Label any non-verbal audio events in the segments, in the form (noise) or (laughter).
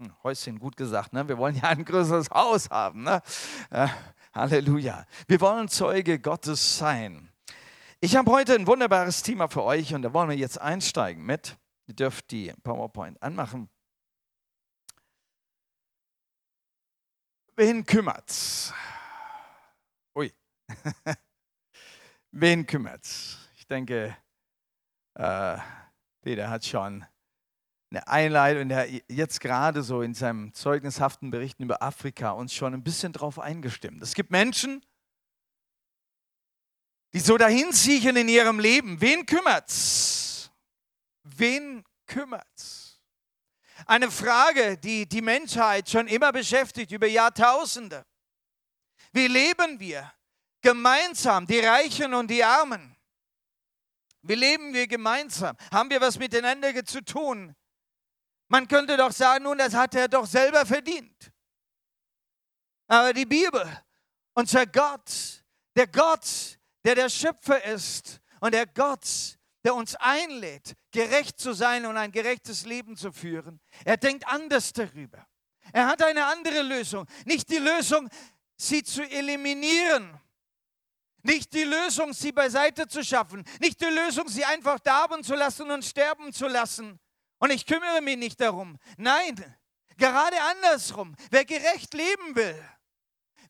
Hm, Häuschen, gut gesagt, ne? Wir wollen ja ein größeres Haus haben, ne? Äh, Halleluja. Wir wollen Zeuge Gottes sein. Ich habe heute ein wunderbares Thema für euch und da wollen wir jetzt einsteigen mit. Ihr dürft die PowerPoint anmachen. Wen kümmert's? Ui. (laughs) Wen kümmert's? Ich denke, äh, Peter hat schon eine Einleitung, der jetzt gerade so in seinem zeugnishaften Berichten über Afrika uns schon ein bisschen drauf eingestimmt. Es gibt Menschen, die so dahin siechen in ihrem Leben. Wen kümmert's? Wen kümmert's? Eine Frage, die die Menschheit schon immer beschäftigt, über Jahrtausende. Wie leben wir gemeinsam, die Reichen und die Armen? Wie leben wir gemeinsam? Haben wir was miteinander zu tun? Man könnte doch sagen, nun, das hat er doch selber verdient. Aber die Bibel, unser Gott, der Gott, der der Schöpfer ist und der Gott, der uns einlädt, gerecht zu sein und ein gerechtes Leben zu führen, er denkt anders darüber. Er hat eine andere Lösung. Nicht die Lösung, sie zu eliminieren. Nicht die Lösung, sie beiseite zu schaffen. Nicht die Lösung, sie einfach darben zu lassen und sterben zu lassen und ich kümmere mich nicht darum. Nein, gerade andersrum. Wer gerecht leben will,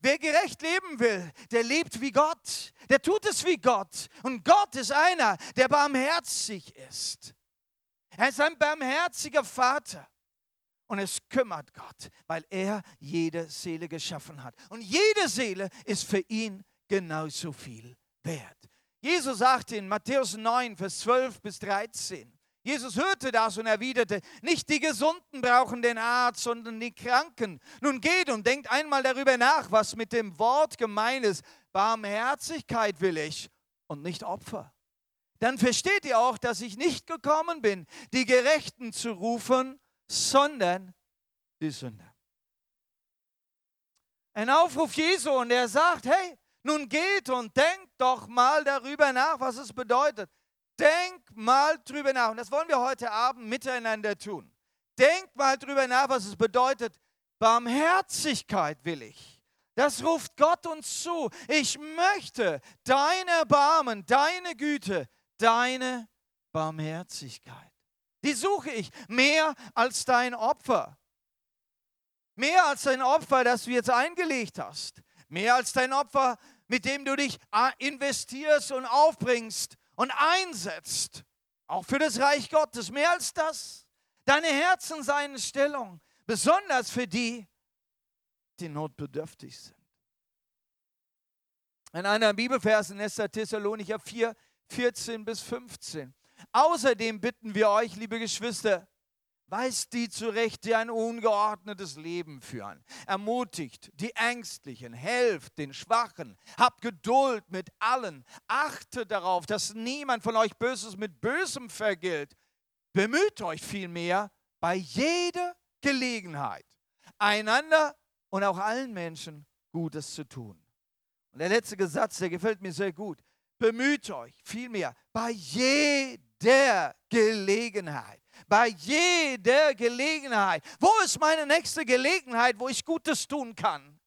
wer gerecht leben will, der lebt wie Gott. Der tut es wie Gott. Und Gott ist einer, der barmherzig ist. Er ist ein barmherziger Vater. Und es kümmert Gott, weil er jede Seele geschaffen hat. Und jede Seele ist für ihn genauso viel wert. Jesus sagte in Matthäus 9, Vers 12 bis 13, Jesus hörte das und erwiderte, nicht die Gesunden brauchen den Arzt, sondern die Kranken. Nun geht und denkt einmal darüber nach, was mit dem Wort gemeint ist. Barmherzigkeit will ich und nicht Opfer. Dann versteht ihr auch, dass ich nicht gekommen bin, die Gerechten zu rufen, sondern die Sünder. Ein Aufruf Jesu und er sagt, hey, nun geht und denkt doch mal darüber nach, was es bedeutet. Denk mal drüber nach. Und das wollen wir heute Abend miteinander tun. Denk mal drüber nach, was es bedeutet. Barmherzigkeit will ich. Das ruft Gott uns zu. Ich möchte dein Erbarmen, deine Güte, deine Barmherzigkeit. Die suche ich mehr als dein Opfer. Mehr als dein Opfer, das du jetzt eingelegt hast. Mehr als dein Opfer, mit dem du dich ah, investierst und aufbringst und einsetzt, auch für das Reich Gottes, mehr als das. Deine Herzen seien Stellung, besonders für die, die notbedürftig sind. In einer Bibelvers in 1. Thessalonicher 4, 14 bis 15. Außerdem bitten wir euch, liebe Geschwister, Weist die zurecht, die ein ungeordnetes Leben führen. Ermutigt die Ängstlichen, helft den Schwachen, habt Geduld mit allen. Achtet darauf, dass niemand von euch Böses mit Bösem vergilt. Bemüht euch vielmehr bei jeder Gelegenheit, einander und auch allen Menschen Gutes zu tun. Und der letzte Satz, der gefällt mir sehr gut. Bemüht euch vielmehr bei jeder Gelegenheit bei jeder Gelegenheit. Wo ist meine nächste Gelegenheit, wo ich Gutes tun kann?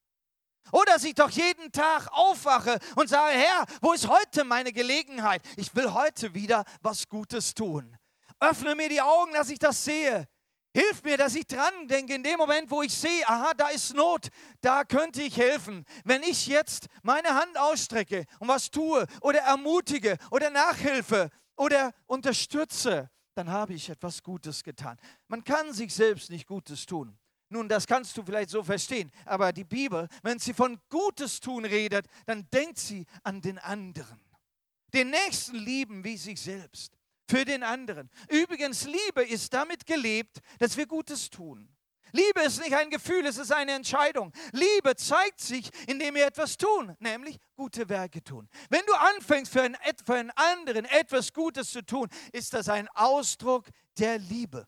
Oder dass ich doch jeden Tag aufwache und sage, Herr, wo ist heute meine Gelegenheit? Ich will heute wieder was Gutes tun. Öffne mir die Augen, dass ich das sehe. Hilf mir, dass ich dran denke, in dem Moment, wo ich sehe, aha, da ist Not, da könnte ich helfen. Wenn ich jetzt meine Hand ausstrecke und was tue oder ermutige oder nachhilfe oder unterstütze, dann habe ich etwas Gutes getan. Man kann sich selbst nicht Gutes tun. Nun, das kannst du vielleicht so verstehen, aber die Bibel, wenn sie von Gutes tun redet, dann denkt sie an den anderen. Den Nächsten lieben wie sich selbst, für den anderen. Übrigens, Liebe ist damit gelebt, dass wir Gutes tun. Liebe ist nicht ein Gefühl, es ist eine Entscheidung. Liebe zeigt sich, indem wir etwas tun, nämlich gute Werke tun. Wenn du anfängst, für einen, für einen anderen etwas Gutes zu tun, ist das ein Ausdruck der Liebe.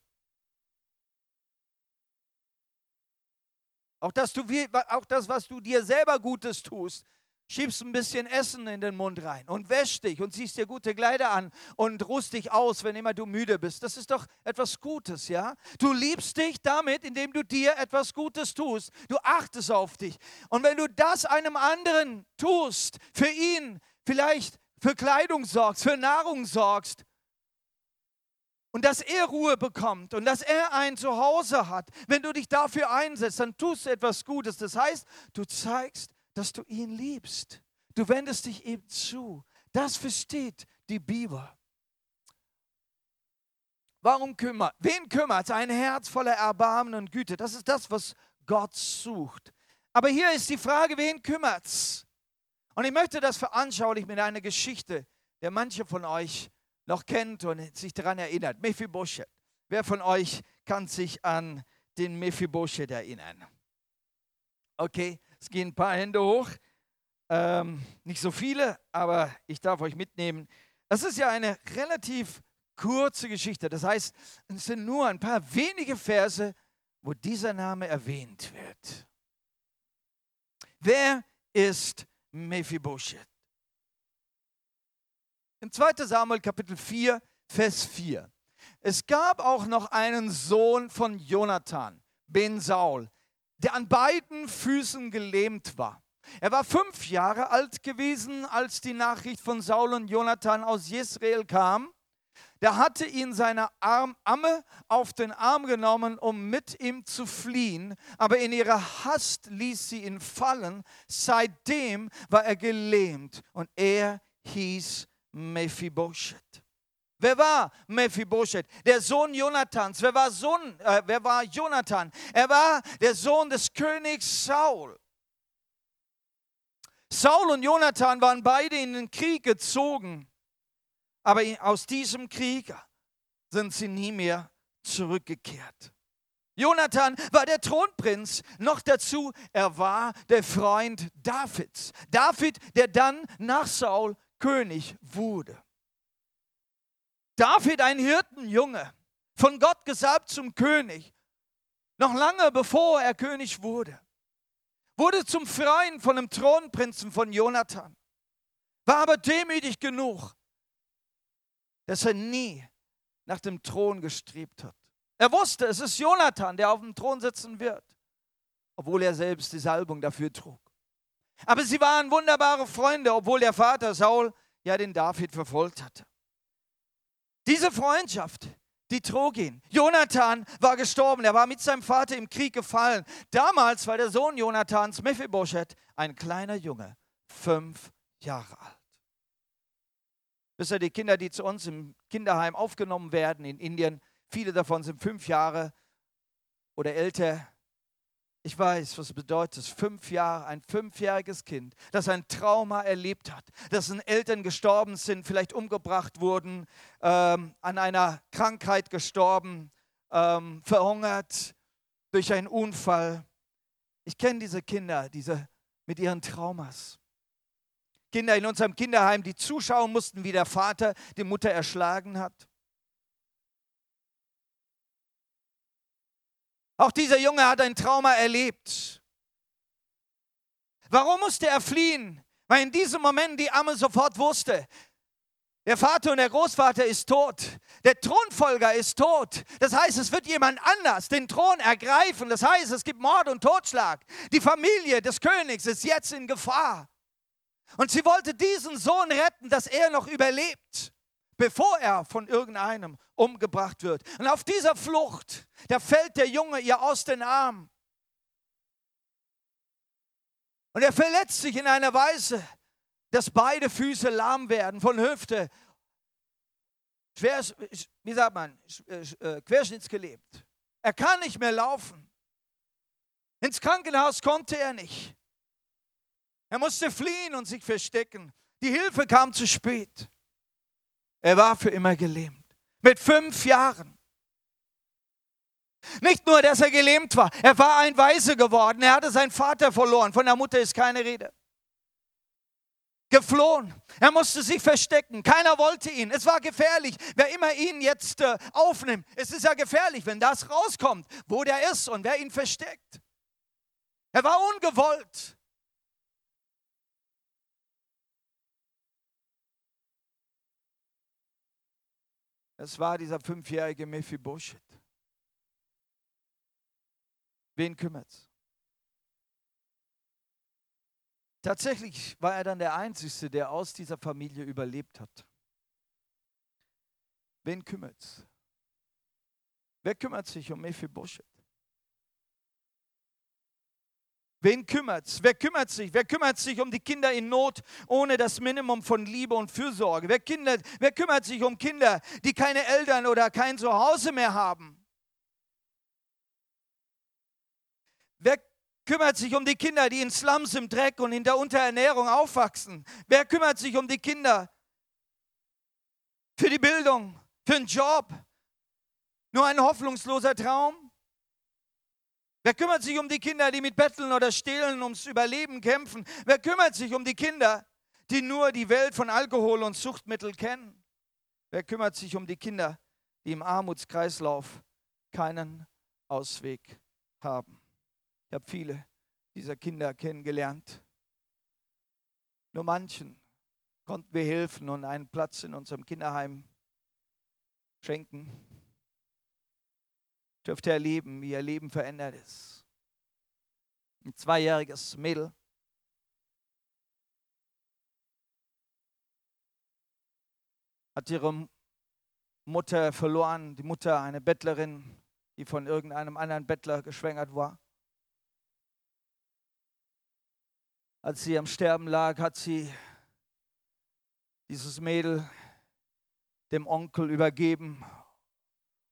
Auch das, du, auch das, was du dir selber Gutes tust, schiebst ein bisschen Essen in den Mund rein und wäschst dich und ziehst dir gute Kleider an und ruhst dich aus, wenn immer du müde bist. Das ist doch etwas Gutes, ja? Du liebst dich damit, indem du dir etwas Gutes tust. Du achtest auf dich. Und wenn du das einem anderen tust, für ihn vielleicht für Kleidung sorgst, für Nahrung sorgst, und dass er Ruhe bekommt und dass er ein Zuhause hat. Wenn du dich dafür einsetzt, dann tust du etwas Gutes. Das heißt, du zeigst, dass du ihn liebst. Du wendest dich ihm zu. Das versteht die Bibel. Warum kümmert? Wen kümmert? Ein Herz voller Erbarmen und Güte. Das ist das, was Gott sucht. Aber hier ist die Frage, wen kümmert's? Und ich möchte das veranschaulichen mit einer Geschichte, der manche von euch noch kennt und sich daran erinnert. Mephibosheth. Wer von euch kann sich an den Mephibosheth erinnern? Okay, es gehen ein paar Hände hoch. Ähm, nicht so viele, aber ich darf euch mitnehmen. Das ist ja eine relativ kurze Geschichte. Das heißt, es sind nur ein paar wenige Verse, wo dieser Name erwähnt wird. Wer ist Mephibosheth? In 2 Samuel Kapitel 4, Vers 4. Es gab auch noch einen Sohn von Jonathan, Ben Saul, der an beiden Füßen gelähmt war. Er war fünf Jahre alt gewesen, als die Nachricht von Saul und Jonathan aus Jezreel kam. Da hatte ihn seine Arm, Amme auf den Arm genommen, um mit ihm zu fliehen, aber in ihrer Hast ließ sie ihn fallen. Seitdem war er gelähmt und er hieß Mephibosheth. Wer war Mephibosheth? Der Sohn Jonathans. Wer war, Sohn, äh, wer war Jonathan? Er war der Sohn des Königs Saul. Saul und Jonathan waren beide in den Krieg gezogen, aber aus diesem Krieg sind sie nie mehr zurückgekehrt. Jonathan war der Thronprinz, noch dazu, er war der Freund Davids. David, der dann nach Saul König wurde. David, ein Hirtenjunge, von Gott gesalbt zum König, noch lange bevor er König wurde, wurde zum Freien von dem Thronprinzen von Jonathan, war aber demütig genug, dass er nie nach dem Thron gestrebt hat. Er wusste, es ist Jonathan, der auf dem Thron sitzen wird, obwohl er selbst die Salbung dafür trug. Aber sie waren wunderbare Freunde, obwohl der Vater Saul ja den David verfolgt hatte. Diese Freundschaft, die trug ihn. Jonathan war gestorben, er war mit seinem Vater im Krieg gefallen. Damals war der Sohn Jonathans, Mephibosheth, ein kleiner Junge, fünf Jahre alt. Wisst ihr, die Kinder, die zu uns im Kinderheim aufgenommen werden in Indien, viele davon sind fünf Jahre oder älter. Ich weiß, was bedeutet fünf Jahre, ein fünfjähriges Kind, das ein Trauma erlebt hat, dessen Eltern gestorben sind, vielleicht umgebracht wurden, ähm, an einer Krankheit gestorben, ähm, verhungert durch einen Unfall. Ich kenne diese Kinder, diese mit ihren Traumas. Kinder in unserem Kinderheim, die zuschauen mussten, wie der Vater die Mutter erschlagen hat. Auch dieser Junge hat ein Trauma erlebt. Warum musste er fliehen? Weil in diesem Moment die Amme sofort wusste, der Vater und der Großvater ist tot. Der Thronfolger ist tot. Das heißt, es wird jemand anders den Thron ergreifen. Das heißt, es gibt Mord und Totschlag. Die Familie des Königs ist jetzt in Gefahr. Und sie wollte diesen Sohn retten, dass er noch überlebt bevor er von irgendeinem umgebracht wird. Und auf dieser Flucht, da fällt der Junge ihr aus den Armen. Und er verletzt sich in einer Weise, dass beide Füße lahm werden von Hüfte. Schwer, wie sagt man, äh, querschnittsgelebt. Er kann nicht mehr laufen. Ins Krankenhaus konnte er nicht. Er musste fliehen und sich verstecken. Die Hilfe kam zu spät. Er war für immer gelähmt. Mit fünf Jahren. Nicht nur, dass er gelähmt war, er war ein Weise geworden. Er hatte seinen Vater verloren. Von der Mutter ist keine Rede. Geflohen. Er musste sich verstecken. Keiner wollte ihn. Es war gefährlich. Wer immer ihn jetzt äh, aufnimmt, es ist ja gefährlich, wenn das rauskommt, wo der ist und wer ihn versteckt. Er war ungewollt. Es war dieser fünfjährige Mephibosheth. Wen kümmert's? Tatsächlich war er dann der Einzige, der aus dieser Familie überlebt hat. Wen kümmert's? Wer kümmert sich um Mephibosheth? Wen kümmert's? Wer kümmert sich? Wer kümmert sich um die Kinder in Not ohne das Minimum von Liebe und Fürsorge? Wer, Kinder, wer kümmert sich um Kinder, die keine Eltern oder kein Zuhause mehr haben? Wer kümmert sich um die Kinder, die in Slums im Dreck und in der Unterernährung aufwachsen? Wer kümmert sich um die Kinder für die Bildung, für einen Job? Nur ein hoffnungsloser Traum? Wer kümmert sich um die Kinder, die mit Betteln oder Stehlen ums Überleben kämpfen? Wer kümmert sich um die Kinder, die nur die Welt von Alkohol und Suchtmittel kennen? Wer kümmert sich um die Kinder, die im Armutskreislauf keinen Ausweg haben? Ich habe viele dieser Kinder kennengelernt. Nur manchen konnten wir helfen und einen Platz in unserem Kinderheim schenken. Ich durfte erleben, wie ihr Leben verändert ist. Ein zweijähriges Mädel. Hat ihre Mutter verloren, die Mutter eine Bettlerin, die von irgendeinem anderen Bettler geschwängert war. als sie am Sterben lag, hat sie dieses Mädel dem Onkel übergeben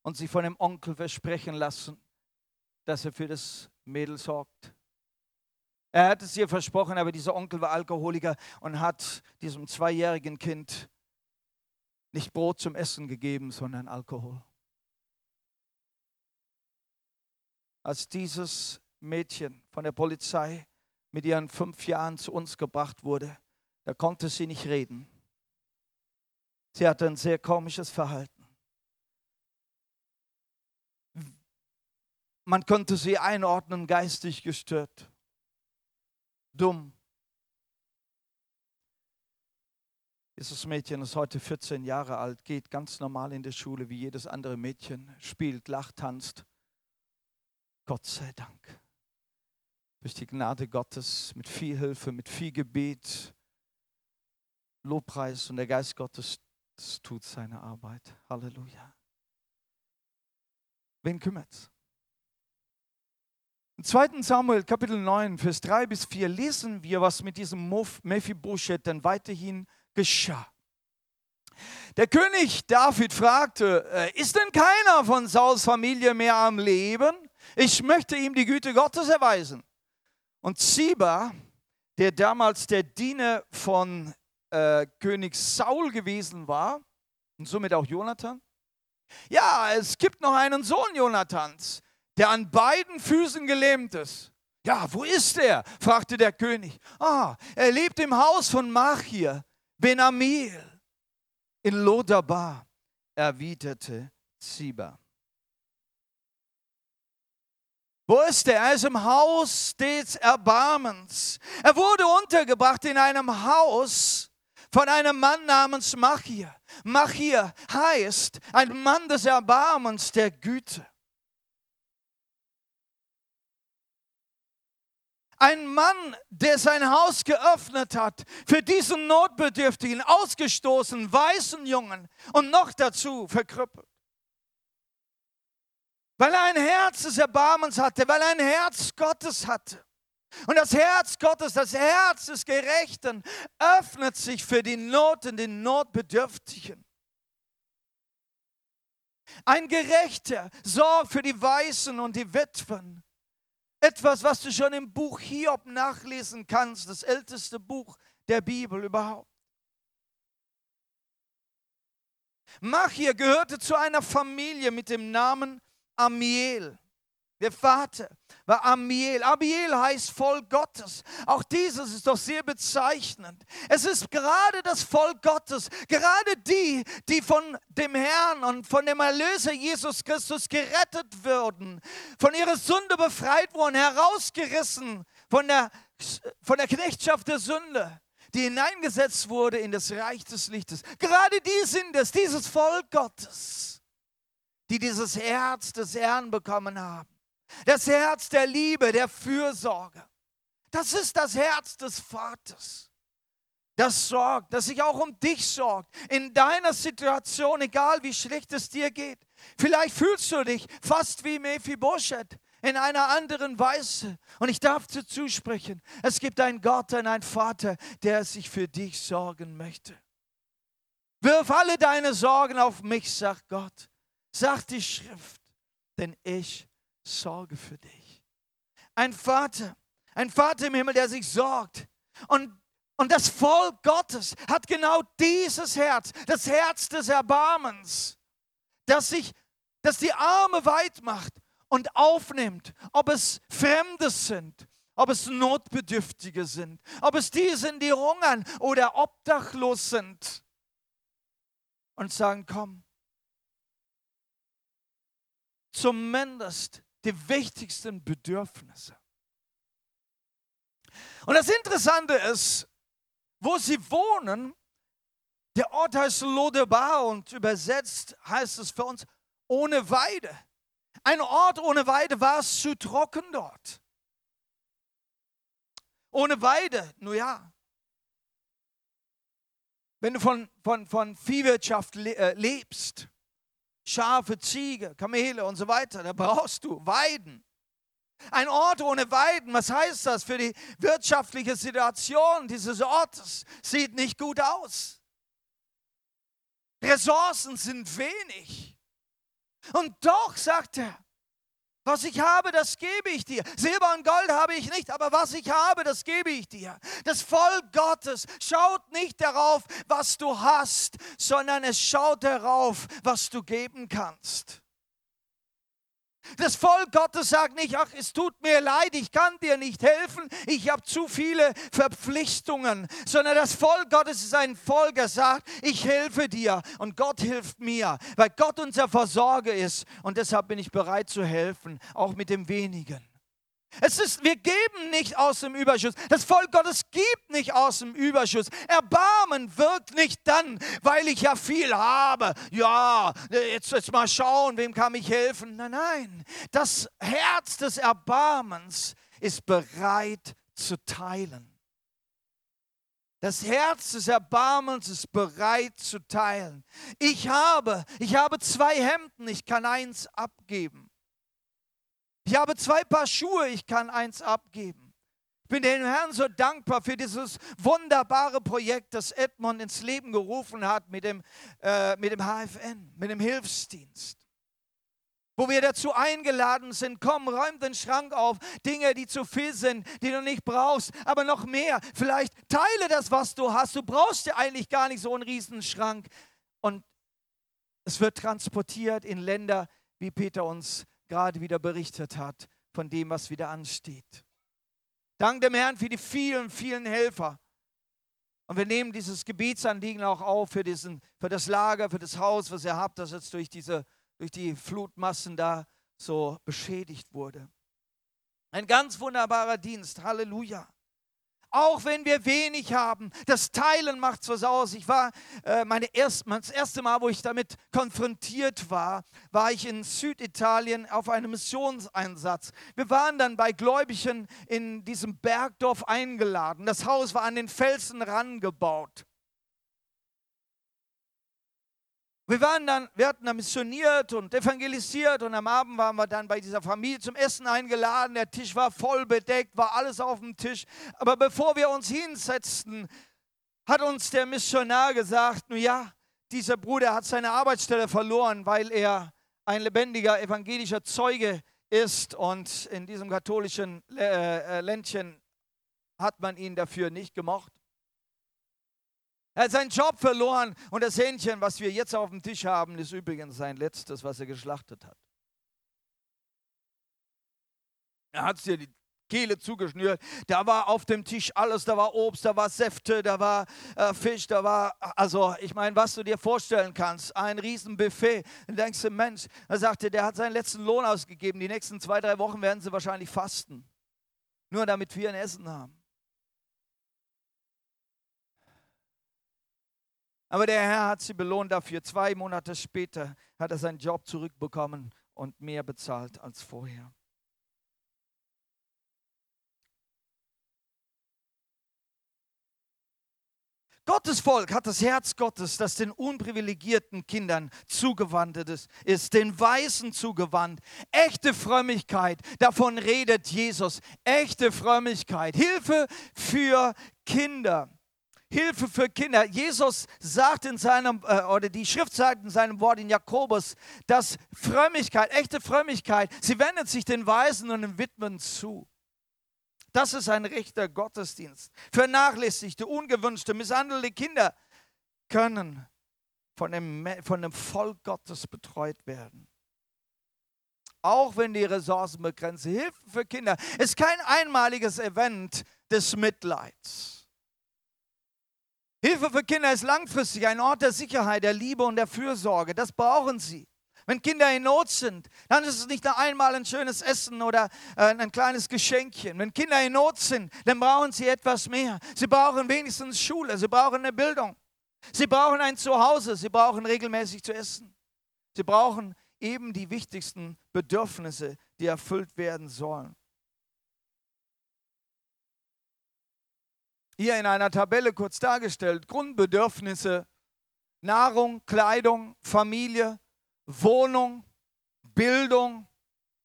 und sie von dem Onkel versprechen lassen, dass er für das Mädel sorgt. Er hat es ihr versprochen, aber dieser Onkel war Alkoholiker und hat diesem zweijährigen Kind nicht Brot zum Essen gegeben, sondern Alkohol. Als dieses Mädchen von der Polizei mit ihren fünf Jahren zu uns gebracht wurde, da konnte sie nicht reden. Sie hatte ein sehr komisches Verhalten. Man konnte sie einordnen, geistig gestört, dumm. Dieses Mädchen ist heute 14 Jahre alt, geht ganz normal in die Schule wie jedes andere Mädchen, spielt, lacht, tanzt. Gott sei Dank durch die Gnade Gottes, mit viel Hilfe, mit viel Gebet, Lobpreis und der Geist Gottes tut seine Arbeit. Halleluja. Wen kümmert's? Im 2. Samuel Kapitel 9, Vers 3 bis 4 lesen wir, was mit diesem Mephibosheth dann weiterhin geschah. Der König David fragte, äh, ist denn keiner von Sauls Familie mehr am Leben? Ich möchte ihm die Güte Gottes erweisen. Und Ziba, der damals der Diener von äh, König Saul gewesen war und somit auch Jonathan. Ja, es gibt noch einen Sohn Jonathans, der an beiden Füßen gelähmt ist. Ja, wo ist er? fragte der König. Ah, er lebt im Haus von Machir, Ben Amil, in Lodabar, erwiderte Ziba. Wo ist er? Er ist im Haus des Erbarmens. Er wurde untergebracht in einem Haus von einem Mann namens Machir. Machir heißt ein Mann des Erbarmens, der Güte. Ein Mann, der sein Haus geöffnet hat für diesen Notbedürftigen, ausgestoßen, weißen Jungen und noch dazu verkrüppelt weil er ein Herz des Erbarmens hatte, weil er ein Herz Gottes hatte. Und das Herz Gottes, das Herz des Gerechten öffnet sich für die Not und den Notbedürftigen. Ein Gerechter sorgt für die Weißen und die Witwen. Etwas, was du schon im Buch Hiob nachlesen kannst, das älteste Buch der Bibel überhaupt. Machir gehörte zu einer Familie mit dem Namen Amiel. Der Vater war Amiel. Amiel heißt Volk Gottes. Auch dieses ist doch sehr bezeichnend. Es ist gerade das Volk Gottes, gerade die, die von dem Herrn und von dem Erlöser Jesus Christus gerettet würden, von ihrer Sünde befreit wurden, herausgerissen von der, von der Knechtschaft der Sünde die hineingesetzt wurde in das Reich des Lichtes. Gerade die sind es, dieses Volk Gottes, die dieses Herz des Herrn bekommen haben. Das Herz der Liebe, der Fürsorge. Das ist das Herz des Vaters. Das sorgt, das sich auch um dich sorgt. In deiner Situation, egal wie schlecht es dir geht. Vielleicht fühlst du dich fast wie Mephibosheth in einer anderen Weise. Und ich darf dir zusprechen, es gibt einen Gott und einen Vater, der sich für dich sorgen möchte. Wirf alle deine Sorgen auf mich, sagt Gott. Sagt die Schrift, denn ich sorge für dich. Ein Vater, ein Vater im Himmel, der sich sorgt. Und, und das Volk Gottes hat genau dieses Herz, das Herz des Erbarmens, das sich, das die Arme weit macht und aufnimmt, ob es Fremde sind, ob es Notbedürftige sind, ob es die sind, die hungern oder obdachlos sind und sagen, komm, zumindest die wichtigsten Bedürfnisse. Und das Interessante ist, wo sie wohnen, der Ort heißt Lodebar und übersetzt heißt es für uns ohne Weide. Ein Ort ohne Weide war es zu trocken dort. Ohne Weide, nun ja. Wenn du von, von, von Viehwirtschaft äh, lebst, Schafe, Ziege, Kamele und so weiter. Da brauchst du Weiden. Ein Ort ohne Weiden, was heißt das für die wirtschaftliche Situation dieses Ortes? Sieht nicht gut aus. Ressourcen sind wenig. Und doch, sagt er, was ich habe, das gebe ich dir. Silber und Gold habe ich nicht, aber was ich habe, das gebe ich dir. Das Volk Gottes schaut nicht darauf, was du hast, sondern es schaut darauf, was du geben kannst. Das Volk Gottes sagt nicht, ach, es tut mir leid, ich kann dir nicht helfen, ich habe zu viele Verpflichtungen, sondern das Volk Gottes ist ein Volk, das sagt, ich helfe dir und Gott hilft mir, weil Gott unser Versorger ist und deshalb bin ich bereit zu helfen, auch mit dem wenigen. Es ist, wir geben nicht aus dem Überschuss. Das Volk Gottes gibt nicht aus dem Überschuss. Erbarmen wirkt nicht dann, weil ich ja viel habe. Ja, jetzt, jetzt mal schauen, wem kann ich helfen. Nein, nein. Das Herz des Erbarmens ist bereit zu teilen. Das Herz des Erbarmens ist bereit zu teilen. Ich habe, ich habe zwei Hemden, ich kann eins abgeben. Ich habe zwei Paar Schuhe, ich kann eins abgeben. Ich bin dem Herrn so dankbar für dieses wunderbare Projekt, das Edmund ins Leben gerufen hat mit dem, äh, mit dem HFN, mit dem Hilfsdienst. Wo wir dazu eingeladen sind, komm, räum den Schrank auf, Dinge, die zu viel sind, die du nicht brauchst, aber noch mehr. Vielleicht teile das, was du hast. Du brauchst ja eigentlich gar nicht so einen Riesenschrank. Und es wird transportiert in Länder, wie Peter uns gerade wieder berichtet hat von dem, was wieder ansteht. Dank dem Herrn für die vielen, vielen Helfer. Und wir nehmen dieses Gebetsanliegen auch auf für, diesen, für das Lager, für das Haus, was ihr habt, das jetzt durch, diese, durch die Flutmassen da so beschädigt wurde. Ein ganz wunderbarer Dienst. Halleluja auch wenn wir wenig haben. Das Teilen macht was aus. Ich war, äh, meine erst, das erste Mal, wo ich damit konfrontiert war, war ich in Süditalien auf einem Missionseinsatz. Wir waren dann bei Gläubigen in diesem Bergdorf eingeladen. Das Haus war an den Felsen rangebaut. Wir waren dann, wir hatten dann missioniert und evangelisiert und am Abend waren wir dann bei dieser Familie zum Essen eingeladen. Der Tisch war voll bedeckt, war alles auf dem Tisch. Aber bevor wir uns hinsetzten, hat uns der Missionar gesagt, nun ja, dieser Bruder hat seine Arbeitsstelle verloren, weil er ein lebendiger evangelischer Zeuge ist und in diesem katholischen äh, äh, Ländchen hat man ihn dafür nicht gemocht. Er hat seinen Job verloren und das Hähnchen, was wir jetzt auf dem Tisch haben, ist übrigens sein letztes, was er geschlachtet hat. Er hat dir die Kehle zugeschnürt. Da war auf dem Tisch alles, da war Obst, da war Säfte, da war äh, Fisch, da war, also ich meine, was du dir vorstellen kannst, ein Riesenbuffet. Dann denkst du, Mensch, er sagte, der hat seinen letzten Lohn ausgegeben. Die nächsten zwei, drei Wochen werden sie wahrscheinlich fasten. Nur damit wir ein Essen haben. Aber der Herr hat sie belohnt dafür. Zwei Monate später hat er seinen Job zurückbekommen und mehr bezahlt als vorher. Gottes Volk hat das Herz Gottes, das den unprivilegierten Kindern zugewandt ist, den Weißen zugewandt. Echte Frömmigkeit, davon redet Jesus. Echte Frömmigkeit, Hilfe für Kinder. Hilfe für Kinder. Jesus sagt in seinem, äh, oder die Schrift sagt in seinem Wort in Jakobus, dass Frömmigkeit, echte Frömmigkeit, sie wendet sich den Weisen und den Witwen zu. Das ist ein rechter Gottesdienst. Vernachlässigte, ungewünschte, misshandelte Kinder können von dem, von dem Volk Gottes betreut werden. Auch wenn die Ressourcen begrenzt sind. Hilfe für Kinder ist kein einmaliges Event des Mitleids. Hilfe für Kinder ist langfristig ein Ort der Sicherheit, der Liebe und der Fürsorge. Das brauchen sie. Wenn Kinder in Not sind, dann ist es nicht nur einmal ein schönes Essen oder äh, ein kleines Geschenkchen. Wenn Kinder in Not sind, dann brauchen sie etwas mehr. Sie brauchen wenigstens Schule, sie brauchen eine Bildung. Sie brauchen ein Zuhause, sie brauchen regelmäßig zu essen. Sie brauchen eben die wichtigsten Bedürfnisse, die erfüllt werden sollen. Hier in einer Tabelle kurz dargestellt. Grundbedürfnisse, Nahrung, Kleidung, Familie, Wohnung, Bildung,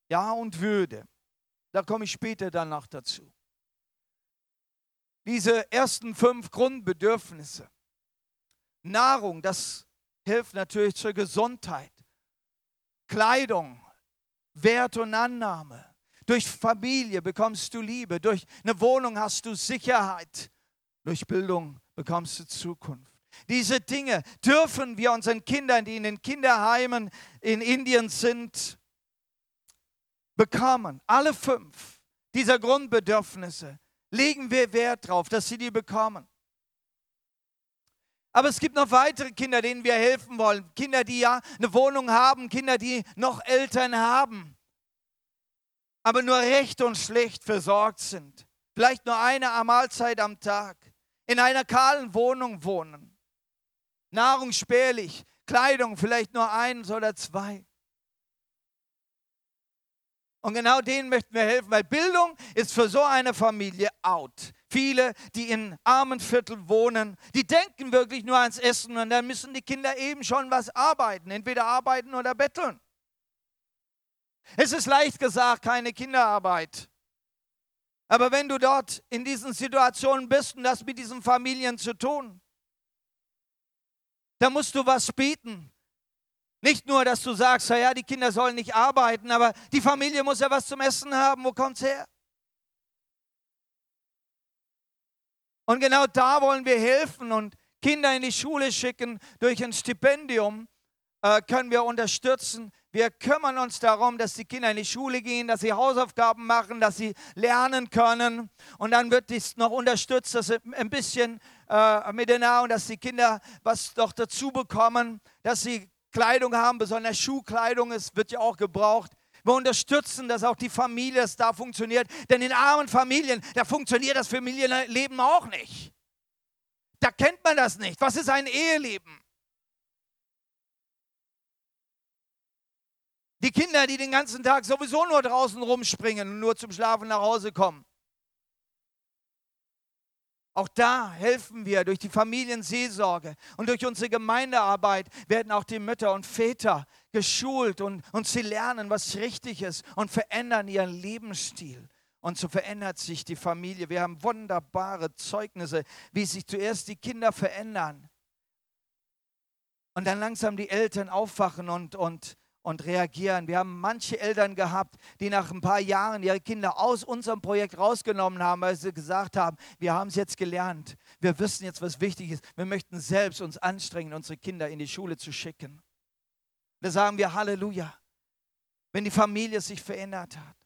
ja und Würde. Da komme ich später dann noch dazu. Diese ersten fünf Grundbedürfnisse. Nahrung, das hilft natürlich zur Gesundheit. Kleidung, Wert und Annahme. Durch Familie bekommst du Liebe. Durch eine Wohnung hast du Sicherheit. Durch Bildung bekommst du Zukunft. Diese Dinge dürfen wir unseren Kindern, die in den Kinderheimen in Indien sind, bekommen. Alle fünf dieser Grundbedürfnisse legen wir Wert darauf, dass sie die bekommen. Aber es gibt noch weitere Kinder, denen wir helfen wollen. Kinder, die ja eine Wohnung haben, Kinder, die noch Eltern haben, aber nur recht und schlecht versorgt sind. Vielleicht nur eine Mahlzeit am Tag in einer kahlen Wohnung wohnen. Nahrung spärlich, Kleidung vielleicht nur eins oder zwei. Und genau denen möchten wir helfen, weil Bildung ist für so eine Familie out. Viele, die in armen Vierteln wohnen, die denken wirklich nur ans Essen und dann müssen die Kinder eben schon was arbeiten, entweder arbeiten oder betteln. Es ist leicht gesagt, keine Kinderarbeit. Aber wenn du dort in diesen Situationen bist und das mit diesen Familien zu tun, dann musst du was bieten. Nicht nur, dass du sagst, ja, die Kinder sollen nicht arbeiten, aber die Familie muss ja was zum Essen haben. Wo kommt's her? Und genau da wollen wir helfen und Kinder in die Schule schicken durch ein Stipendium äh, können wir unterstützen, wir kümmern uns darum, dass die Kinder in die Schule gehen, dass sie Hausaufgaben machen, dass sie lernen können. Und dann wird dies noch unterstützt, dass sie ein bisschen äh, mit der Nahrung, dass die Kinder was doch dazu bekommen, dass sie Kleidung haben, besonders Schuhkleidung, es wird ja auch gebraucht. Wir unterstützen, dass auch die Familie es da funktioniert. Denn in armen Familien, da funktioniert das Familienleben auch nicht. Da kennt man das nicht. Was ist ein Eheleben? Die Kinder, die den ganzen Tag sowieso nur draußen rumspringen und nur zum Schlafen nach Hause kommen. Auch da helfen wir durch die Familienseelsorge und durch unsere Gemeindearbeit werden auch die Mütter und Väter geschult und, und sie lernen, was richtig ist und verändern ihren Lebensstil. Und so verändert sich die Familie. Wir haben wunderbare Zeugnisse, wie sich zuerst die Kinder verändern und dann langsam die Eltern aufwachen und, und und reagieren. Wir haben manche Eltern gehabt, die nach ein paar Jahren ihre Kinder aus unserem Projekt rausgenommen haben, weil sie gesagt haben, wir haben es jetzt gelernt. Wir wissen jetzt, was wichtig ist. Wir möchten selbst uns anstrengen, unsere Kinder in die Schule zu schicken. Da sagen wir Halleluja, wenn die Familie sich verändert hat.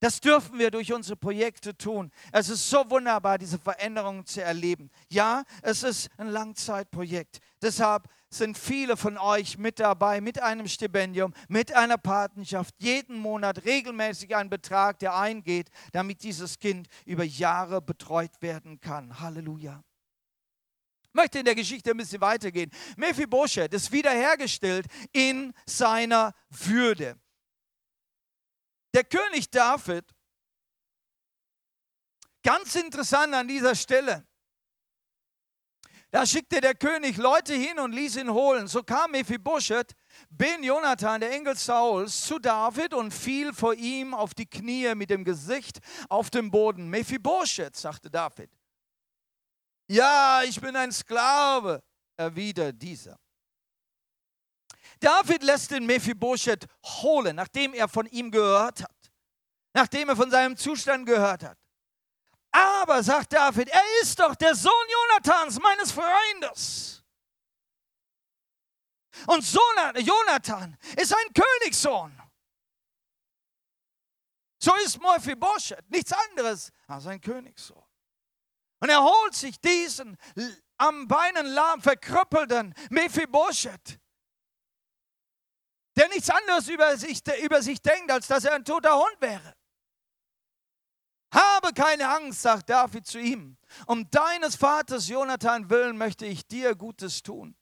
Das dürfen wir durch unsere Projekte tun. Es ist so wunderbar, diese Veränderungen zu erleben. Ja, es ist ein Langzeitprojekt. Deshalb sind viele von euch mit dabei, mit einem Stipendium, mit einer Patenschaft, jeden Monat regelmäßig ein Betrag, der eingeht, damit dieses Kind über Jahre betreut werden kann. Halleluja. möchte in der Geschichte ein bisschen weitergehen. Mephibosheth ist wiederhergestellt in seiner Würde. Der König David, ganz interessant an dieser Stelle, da schickte der König Leute hin und ließ ihn holen. So kam Mephibosheth, Ben Jonathan, der Engel Sauls, zu David und fiel vor ihm auf die Knie mit dem Gesicht auf dem Boden. Mephibosheth, sagte David. Ja, ich bin ein Sklave, erwidert dieser. David lässt den Mephibosheth holen, nachdem er von ihm gehört hat, nachdem er von seinem Zustand gehört hat. Aber, sagt David, er ist doch der Sohn Jonathans, meines Freundes. Und Jonathan ist ein Königssohn. So ist Mephibosheth nichts anderes als ein Königssohn. Und er holt sich diesen am Beinen lahm verkrüppelten Mephibosheth, der nichts anderes über sich, über sich denkt, als dass er ein toter Hund wäre. Habe keine Angst, sagt David zu ihm. Um deines Vaters Jonathan willen möchte ich dir Gutes tun.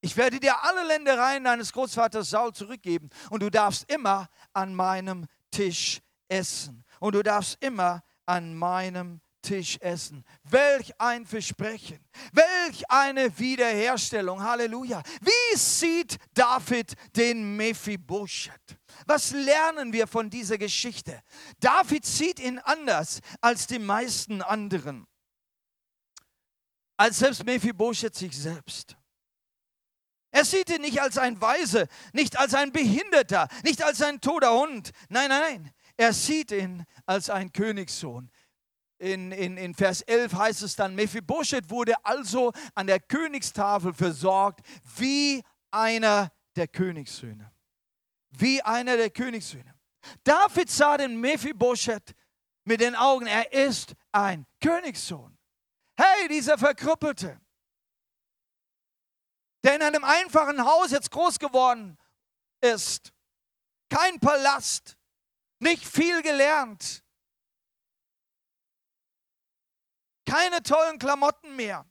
Ich werde dir alle Ländereien deines Großvaters Saul zurückgeben und du darfst immer an meinem Tisch essen. Und du darfst immer an meinem Tisch essen. Welch ein Versprechen. Welch eine Wiederherstellung. Halleluja. Wie sieht David den Mephibosheth? Was lernen wir von dieser Geschichte? David sieht ihn anders als die meisten anderen. Als selbst Mephibosheth sich selbst. Er sieht ihn nicht als ein Weise, nicht als ein Behinderter, nicht als ein toter Hund. Nein, nein, nein. Er sieht ihn als ein Königssohn. In, in, in Vers 11 heißt es dann, Mephibosheth wurde also an der Königstafel versorgt wie einer der Königssöhne. Wie einer der Königssöhne. David sah den Mephibosheth mit den Augen, er ist ein Königssohn. Hey, dieser Verkrüppelte, der in einem einfachen Haus jetzt groß geworden ist, kein Palast, nicht viel gelernt, keine tollen Klamotten mehr.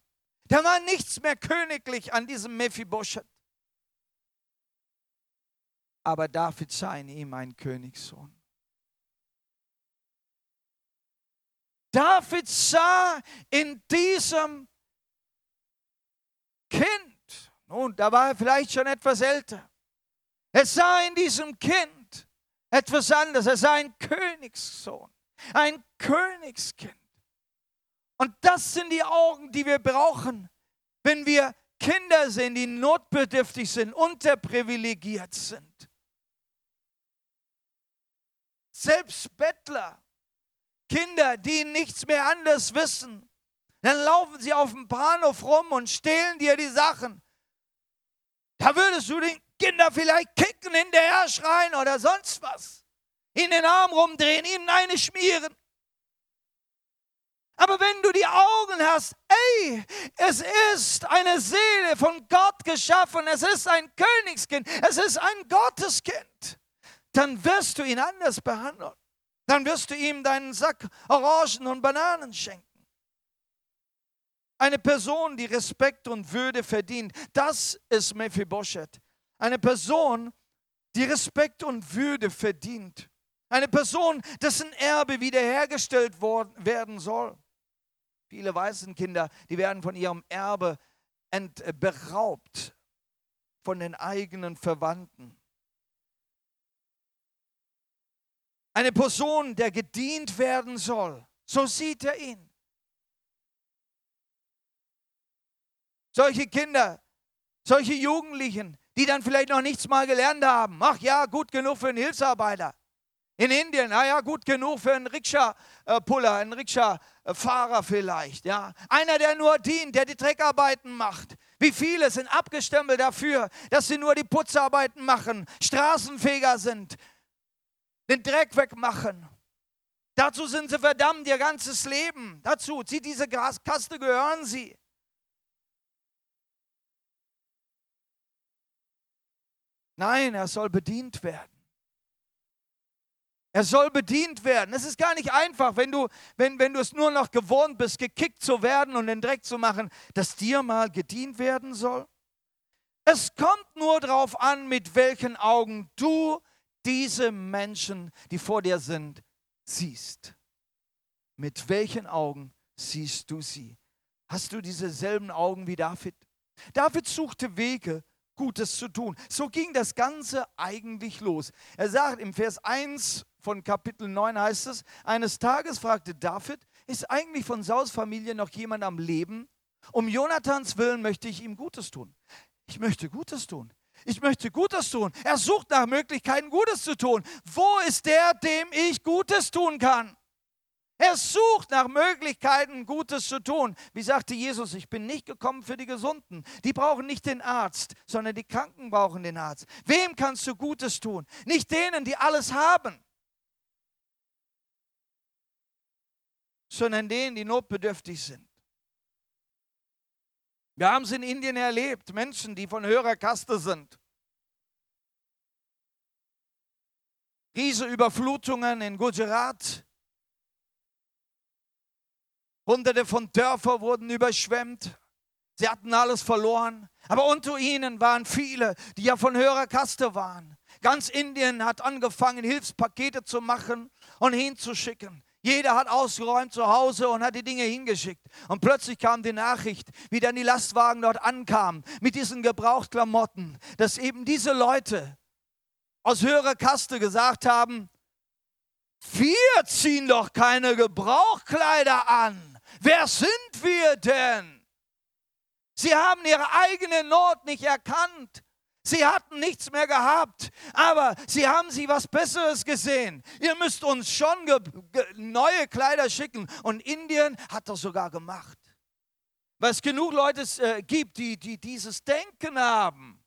Da war nichts mehr königlich an diesem Mephibosheth. Aber David sah in ihm einen Königssohn. David sah in diesem Kind, nun, da war er vielleicht schon etwas älter, er sah in diesem Kind etwas anderes. Er sei ein Königssohn, ein Königskind. Und das sind die Augen, die wir brauchen, wenn wir Kinder sehen, die notbedürftig sind, unterprivilegiert sind. Selbst Bettler, Kinder, die nichts mehr anders wissen, dann laufen sie auf dem Bahnhof rum und stehlen dir die Sachen. Da würdest du den Kinder vielleicht kicken, hinterher schreien oder sonst was. In den Arm rumdrehen, ihnen eine schmieren. Aber wenn du die Augen hast, ey, es ist eine Seele von Gott geschaffen, es ist ein Königskind, es ist ein Gotteskind, dann wirst du ihn anders behandeln. Dann wirst du ihm deinen Sack Orangen und Bananen schenken. Eine Person, die Respekt und Würde verdient, das ist Mephibosheth. Eine Person, die Respekt und Würde verdient. Eine Person, dessen Erbe wiederhergestellt werden soll. Viele Waisenkinder, die werden von ihrem Erbe äh, beraubt von den eigenen Verwandten. Eine Person, der gedient werden soll. So sieht er ihn. Solche Kinder, solche Jugendlichen, die dann vielleicht noch nichts mal gelernt haben. Ach ja, gut genug für einen Hilfsarbeiter. In Indien, naja, gut genug für einen Rikscha-Puller, einen Rikscha-Fahrer vielleicht. Ja. Einer, der nur dient, der die Dreckarbeiten macht. Wie viele sind abgestempelt dafür, dass sie nur die Putzarbeiten machen, Straßenfeger sind, den Dreck wegmachen. Dazu sind sie verdammt ihr ganzes Leben. Dazu, sie diese Kaste gehören sie. Nein, er soll bedient werden. Er soll bedient werden. Es ist gar nicht einfach, wenn du, wenn, wenn du es nur noch gewohnt bist, gekickt zu werden und den Dreck zu machen, dass dir mal gedient werden soll. Es kommt nur darauf an, mit welchen Augen du diese Menschen, die vor dir sind, siehst. Mit welchen Augen siehst du sie? Hast du dieselben Augen wie David? David suchte Wege, Gutes zu tun. So ging das Ganze eigentlich los. Er sagt im Vers 1 von Kapitel 9 heißt es, eines Tages fragte David, ist eigentlich von Saus Familie noch jemand am Leben? Um Jonathans Willen möchte ich ihm Gutes tun. Ich möchte Gutes tun. Ich möchte Gutes tun. Er sucht nach Möglichkeiten, Gutes zu tun. Wo ist der, dem ich Gutes tun kann? Er sucht nach Möglichkeiten, Gutes zu tun. Wie sagte Jesus, ich bin nicht gekommen für die Gesunden. Die brauchen nicht den Arzt, sondern die Kranken brauchen den Arzt. Wem kannst du Gutes tun? Nicht denen, die alles haben, sondern denen, die notbedürftig sind. Wir haben es in Indien erlebt, Menschen, die von höherer Kaste sind. Riese Überflutungen in Gujarat. Hunderte von Dörfern wurden überschwemmt. Sie hatten alles verloren. Aber unter ihnen waren viele, die ja von höherer Kaste waren. Ganz Indien hat angefangen, Hilfspakete zu machen und hinzuschicken. Jeder hat ausgeräumt zu Hause und hat die Dinge hingeschickt. Und plötzlich kam die Nachricht, wie dann die Lastwagen dort ankamen mit diesen Gebrauchtklamotten, dass eben diese Leute aus höherer Kaste gesagt haben, wir ziehen doch keine Gebrauchkleider an. Wer sind wir denn? Sie haben ihre eigene Not nicht erkannt. Sie hatten nichts mehr gehabt, aber sie haben sie was Besseres gesehen. Ihr müsst uns schon neue Kleider schicken. Und Indien hat das sogar gemacht. Weil es genug Leute äh, gibt, die, die dieses Denken haben.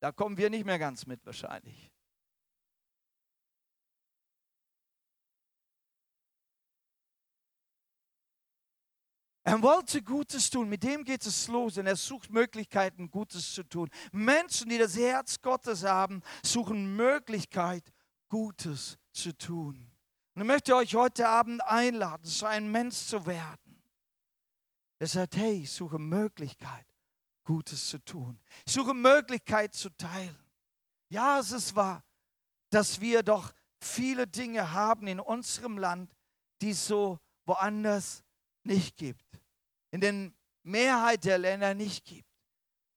Da kommen wir nicht mehr ganz mit wahrscheinlich. Er wollte Gutes tun, mit dem geht es los und er sucht Möglichkeiten, Gutes zu tun. Menschen, die das Herz Gottes haben, suchen Möglichkeit, Gutes zu tun. Und ich möchte euch heute Abend einladen, so ein Mensch zu werden. Er sagt, hey, ich suche Möglichkeit, Gutes zu tun. Ich suche Möglichkeit zu teilen. Ja, es ist wahr, dass wir doch viele Dinge haben in unserem Land, die so woanders nicht gibt in der Mehrheit der Länder nicht gibt.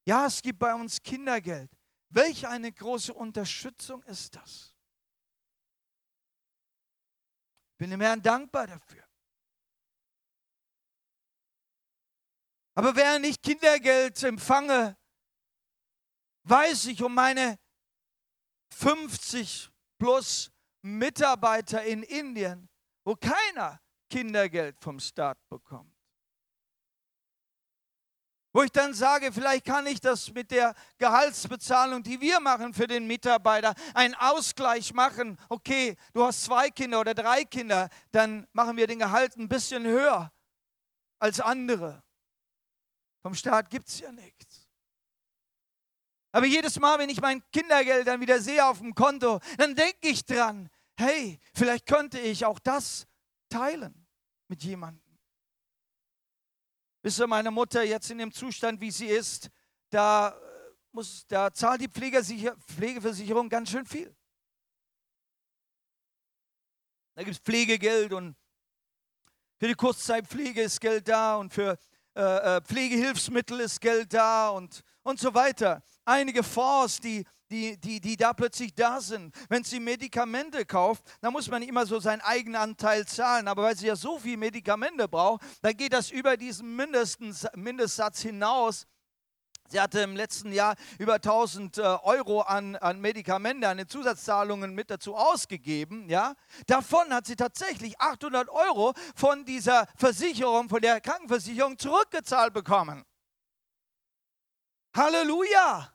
Ja, es gibt bei uns Kindergeld. Welch eine große Unterstützung ist das? Ich bin dem Herrn dankbar dafür. Aber während ich Kindergeld empfange, weiß ich um meine 50 plus Mitarbeiter in Indien, wo keiner Kindergeld vom Staat bekommt. Wo ich dann sage, vielleicht kann ich das mit der Gehaltsbezahlung, die wir machen für den Mitarbeiter, einen Ausgleich machen. Okay, du hast zwei Kinder oder drei Kinder, dann machen wir den Gehalt ein bisschen höher als andere. Vom Staat gibt es ja nichts. Aber jedes Mal, wenn ich mein Kindergeld dann wieder sehe auf dem Konto, dann denke ich dran, hey, vielleicht könnte ich auch das teilen mit jemandem. Wisst ihr, meine Mutter jetzt in dem Zustand, wie sie ist, da, äh, muss, da zahlt die Pflegeversicherung ganz schön viel. Da gibt es Pflegegeld und für die Kurzzeitpflege ist Geld da und für äh, äh, Pflegehilfsmittel ist Geld da und, und so weiter. Einige Fonds, die die, die, die da plötzlich da sind. Wenn sie Medikamente kauft, dann muss man immer so seinen eigenen Anteil zahlen. Aber weil sie ja so viel Medikamente braucht, dann geht das über diesen Mindestsatz hinaus. Sie hatte im letzten Jahr über 1000 äh, Euro an, an Medikamente, an den Zusatzzahlungen mit dazu ausgegeben. Ja? Davon hat sie tatsächlich 800 Euro von dieser Versicherung, von der Krankenversicherung zurückgezahlt bekommen. Halleluja!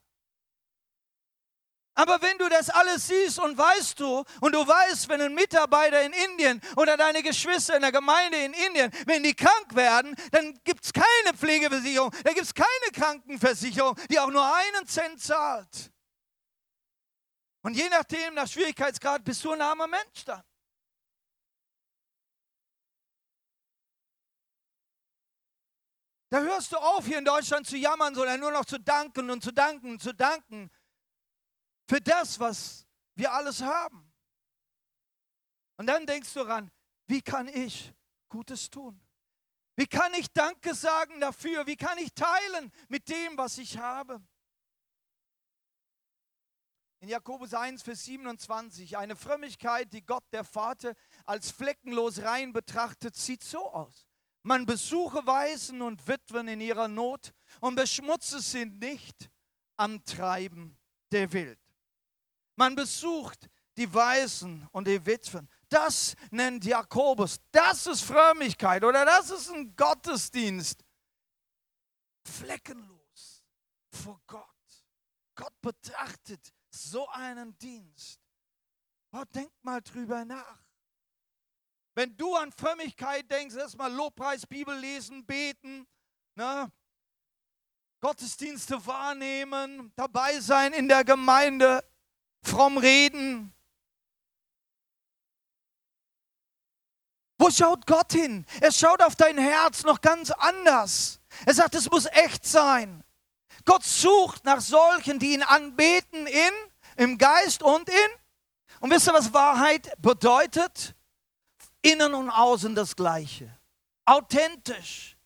Aber wenn du das alles siehst und weißt du, und du weißt, wenn ein Mitarbeiter in Indien oder deine Geschwister in der Gemeinde in Indien, wenn die krank werden, dann gibt es keine Pflegeversicherung, da gibt es keine Krankenversicherung, die auch nur einen Cent zahlt. Und je nachdem, nach Schwierigkeitsgrad, bist du ein armer Mensch dann. Da hörst du auf, hier in Deutschland zu jammern, sondern nur noch zu danken und zu danken und zu danken für das, was wir alles haben. Und dann denkst du ran, wie kann ich Gutes tun? Wie kann ich Danke sagen dafür? Wie kann ich teilen mit dem, was ich habe? In Jakobus 1, Vers 27, eine Frömmigkeit, die Gott der Vater als fleckenlos rein betrachtet, sieht so aus. Man besuche Waisen und Witwen in ihrer Not und beschmutze sie nicht am Treiben der Welt. Man besucht die Waisen und die Witwen. Das nennt Jakobus. Das ist Frömmigkeit oder das ist ein Gottesdienst. Fleckenlos vor Gott. Gott betrachtet so einen Dienst. Oh, denk mal drüber nach. Wenn du an Frömmigkeit denkst, erstmal Lobpreis, Bibel lesen, beten, ne? Gottesdienste wahrnehmen, dabei sein in der Gemeinde, fromm reden. Wo schaut Gott hin? Er schaut auf dein Herz noch ganz anders. Er sagt, es muss echt sein. Gott sucht nach solchen, die ihn anbeten in, im Geist und in. Und wisst ihr, was Wahrheit bedeutet? Innen und außen das Gleiche. Authentisch.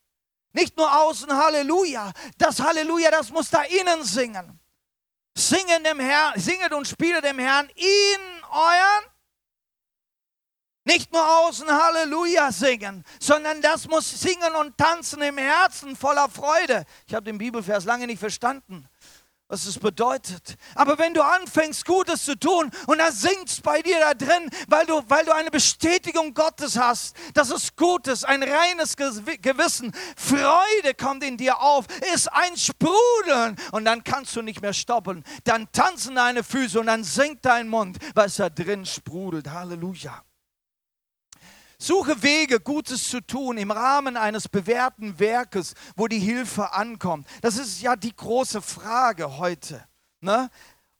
Nicht nur außen Halleluja. Das Halleluja, das muss da innen singen. Singen dem Herrn, singet und spielet dem Herrn in euren nicht nur außen Halleluja singen, sondern das muss singen und tanzen im Herzen voller Freude. Ich habe den Bibelvers lange nicht verstanden was es bedeutet. Aber wenn du anfängst, Gutes zu tun und er singt bei dir da drin, weil du, weil du eine Bestätigung Gottes hast, dass es gut ist, ein reines Gewissen, Freude kommt in dir auf, ist ein Sprudeln und dann kannst du nicht mehr stoppen. Dann tanzen deine Füße und dann singt dein Mund, was da drin sprudelt. Halleluja. Suche Wege, Gutes zu tun im Rahmen eines bewährten Werkes, wo die Hilfe ankommt. Das ist ja die große Frage heute. Ne?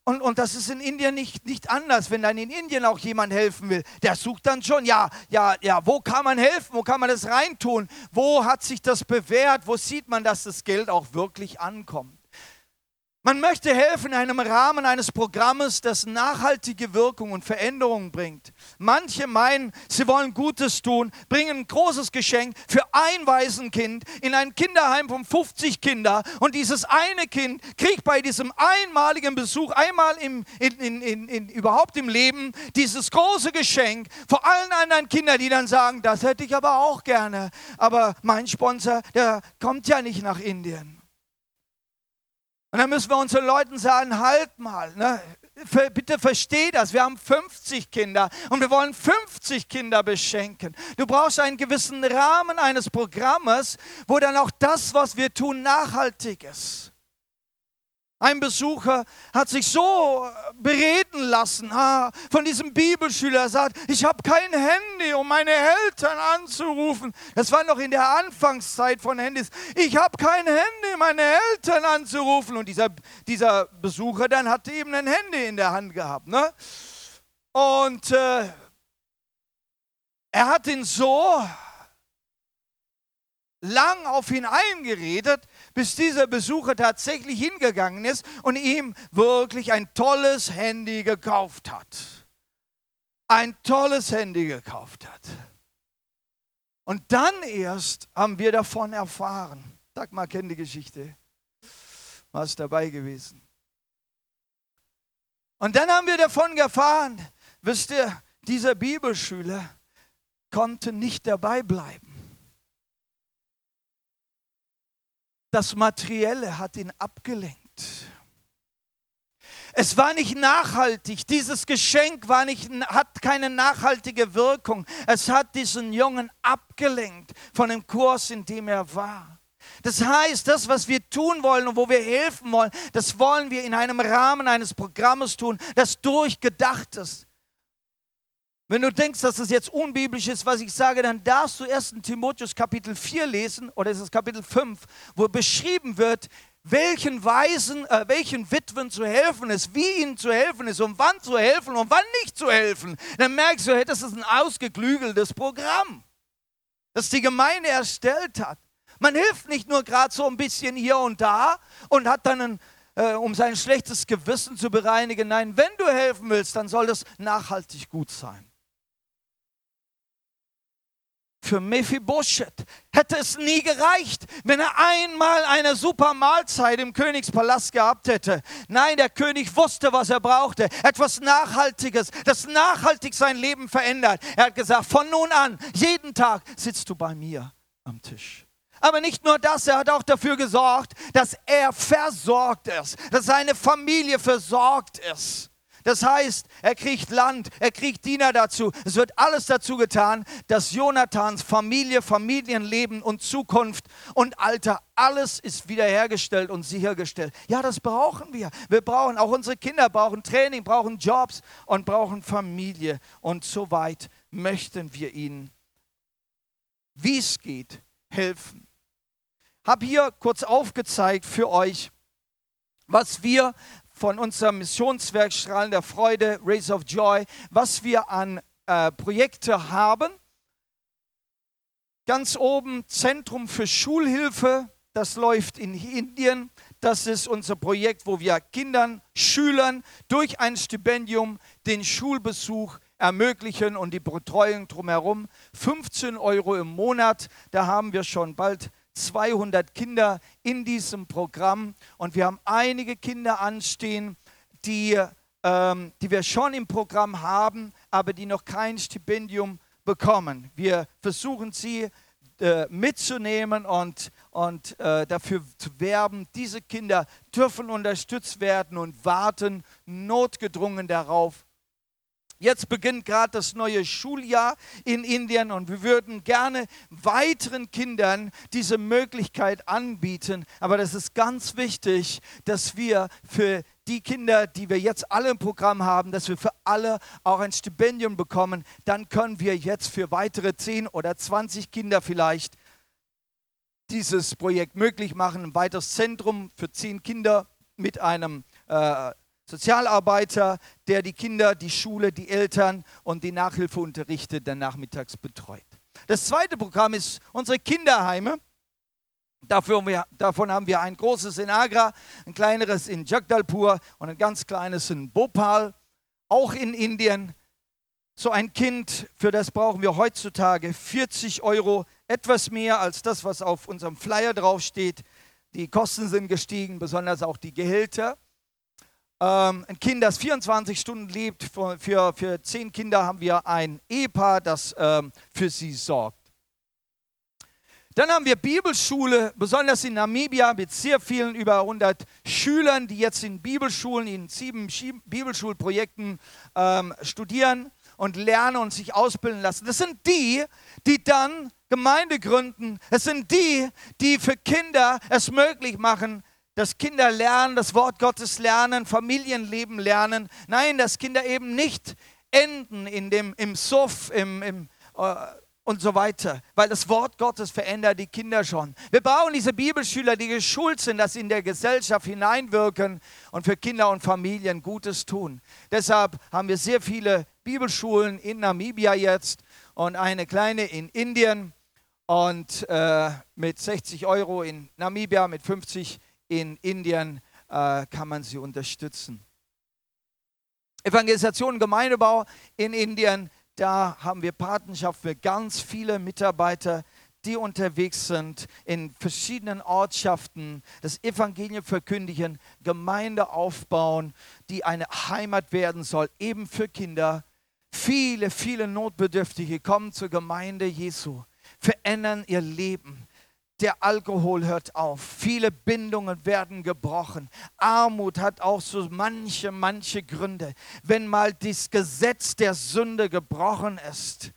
Und, und das ist in Indien nicht, nicht anders. Wenn dann in Indien auch jemand helfen will, der sucht dann schon, ja, ja, ja, wo kann man helfen? Wo kann man das reintun? Wo hat sich das bewährt? Wo sieht man, dass das Geld auch wirklich ankommt? Man möchte helfen in einem Rahmen eines Programmes, das nachhaltige Wirkung und Veränderung bringt. Manche meinen, sie wollen Gutes tun, bringen ein großes Geschenk für ein Waisenkind in ein Kinderheim von 50 Kindern und dieses eine Kind kriegt bei diesem einmaligen Besuch, einmal im, in, in, in, überhaupt im Leben, dieses große Geschenk vor allen anderen Kindern, die dann sagen, das hätte ich aber auch gerne, aber mein Sponsor, der kommt ja nicht nach Indien. Und dann müssen wir unseren Leuten sagen, halt mal, ne? bitte versteh das, wir haben 50 Kinder und wir wollen 50 Kinder beschenken. Du brauchst einen gewissen Rahmen eines Programmes, wo dann auch das, was wir tun, nachhaltig ist. Ein Besucher hat sich so bereden lassen ah, von diesem Bibelschüler. Er sagt, ich habe kein Handy, um meine Eltern anzurufen. Das war noch in der Anfangszeit von Handys. Ich habe kein Handy, meine Eltern anzurufen. Und dieser, dieser Besucher dann hatte eben ein Handy in der Hand gehabt. Ne? Und äh, er hat ihn so lang auf ihn eingeredet, bis dieser Besucher tatsächlich hingegangen ist und ihm wirklich ein tolles Handy gekauft hat. Ein tolles Handy gekauft hat. Und dann erst haben wir davon erfahren. Sag mal, kennt die Geschichte. Was dabei gewesen. Und dann haben wir davon erfahren, wisst ihr, dieser Bibelschüler konnte nicht dabei bleiben. Das Materielle hat ihn abgelenkt. Es war nicht nachhaltig. Dieses Geschenk war nicht, hat keine nachhaltige Wirkung. Es hat diesen Jungen abgelenkt von dem Kurs, in dem er war. Das heißt, das, was wir tun wollen und wo wir helfen wollen, das wollen wir in einem Rahmen eines Programmes tun, das durchgedacht ist. Wenn du denkst, dass das jetzt unbiblisch ist, was ich sage, dann darfst du 1. Timotheus Kapitel 4 lesen, oder ist es Kapitel 5, wo beschrieben wird, welchen Weisen, äh, welchen Witwen zu helfen ist, wie ihnen zu helfen ist und wann zu helfen und wann nicht zu helfen, dann merkst du, hey, das ist ein ausgeklügeltes Programm, das die Gemeinde erstellt hat. Man hilft nicht nur gerade so ein bisschen hier und da und hat dann, ein, äh, um sein schlechtes Gewissen zu bereinigen. Nein, wenn du helfen willst, dann soll das nachhaltig gut sein für Mephibosheth hätte es nie gereicht, wenn er einmal eine super Mahlzeit im Königspalast gehabt hätte. Nein, der König wusste, was er brauchte. Etwas Nachhaltiges, das nachhaltig sein Leben verändert. Er hat gesagt, von nun an, jeden Tag sitzt du bei mir am Tisch. Aber nicht nur das, er hat auch dafür gesorgt, dass er versorgt ist, dass seine Familie versorgt ist. Das heißt, er kriegt Land, er kriegt Diener dazu. Es wird alles dazu getan, dass Jonathans Familie, Familienleben und Zukunft und Alter, alles ist wiederhergestellt und sichergestellt. Ja, das brauchen wir. Wir brauchen, auch unsere Kinder brauchen Training, brauchen Jobs und brauchen Familie. Und so weit möchten wir ihnen, wie es geht, helfen. Habe hier kurz aufgezeigt für euch, was wir von unserem Missionswerk Strahlen der Freude, Race of Joy, was wir an äh, Projekte haben. Ganz oben Zentrum für Schulhilfe, das läuft in Indien. Das ist unser Projekt, wo wir Kindern, Schülern durch ein Stipendium den Schulbesuch ermöglichen und die Betreuung drumherum. 15 Euro im Monat, da haben wir schon bald 200 Kinder in diesem Programm und wir haben einige Kinder anstehen, die, ähm, die wir schon im Programm haben, aber die noch kein Stipendium bekommen. Wir versuchen sie äh, mitzunehmen und, und äh, dafür zu werben. Diese Kinder dürfen unterstützt werden und warten notgedrungen darauf, Jetzt beginnt gerade das neue Schuljahr in Indien und wir würden gerne weiteren Kindern diese Möglichkeit anbieten. Aber das ist ganz wichtig, dass wir für die Kinder, die wir jetzt alle im Programm haben, dass wir für alle auch ein Stipendium bekommen. Dann können wir jetzt für weitere 10 oder 20 Kinder vielleicht dieses Projekt möglich machen. Ein weiteres Zentrum für 10 Kinder mit einem äh, Sozialarbeiter, der die Kinder, die Schule, die Eltern und die Nachhilfeunterrichte dann nachmittags betreut. Das zweite Programm ist unsere Kinderheime. Dafür, davon haben wir ein großes in Agra, ein kleineres in Jagdalpur und ein ganz kleines in Bhopal, auch in Indien. So ein Kind, für das brauchen wir heutzutage 40 Euro, etwas mehr als das, was auf unserem Flyer draufsteht. Die Kosten sind gestiegen, besonders auch die Gehälter. Ähm, ein Kind, das 24 Stunden lebt, für, für, für zehn Kinder haben wir ein Ehepaar, das ähm, für sie sorgt. Dann haben wir Bibelschule, besonders in Namibia, mit sehr vielen über 100 Schülern, die jetzt in Bibelschulen, in sieben Bibelschulprojekten ähm, studieren und lernen und sich ausbilden lassen. Das sind die, die dann Gemeinde gründen. Es sind die, die für Kinder es möglich machen, dass Kinder lernen, das Wort Gottes lernen, Familienleben lernen. Nein, dass Kinder eben nicht enden in dem, im Suff im, im, äh, und so weiter, weil das Wort Gottes verändert die Kinder schon. Wir brauchen diese Bibelschüler, die geschult sind, dass sie in der Gesellschaft hineinwirken und für Kinder und Familien Gutes tun. Deshalb haben wir sehr viele Bibelschulen in Namibia jetzt und eine kleine in Indien und äh, mit 60 Euro in Namibia, mit 50 Euro in Indien äh, kann man sie unterstützen. Evangelisation und Gemeindebau in Indien, da haben wir Patenschaft für ganz viele Mitarbeiter, die unterwegs sind in verschiedenen Ortschaften, das Evangelium verkündigen, Gemeinde aufbauen, die eine Heimat werden soll, eben für Kinder. Viele, viele Notbedürftige kommen zur Gemeinde Jesu, verändern ihr Leben der Alkohol hört auf, viele Bindungen werden gebrochen. Armut hat auch so manche, manche Gründe. Wenn mal das Gesetz der Sünde gebrochen ist,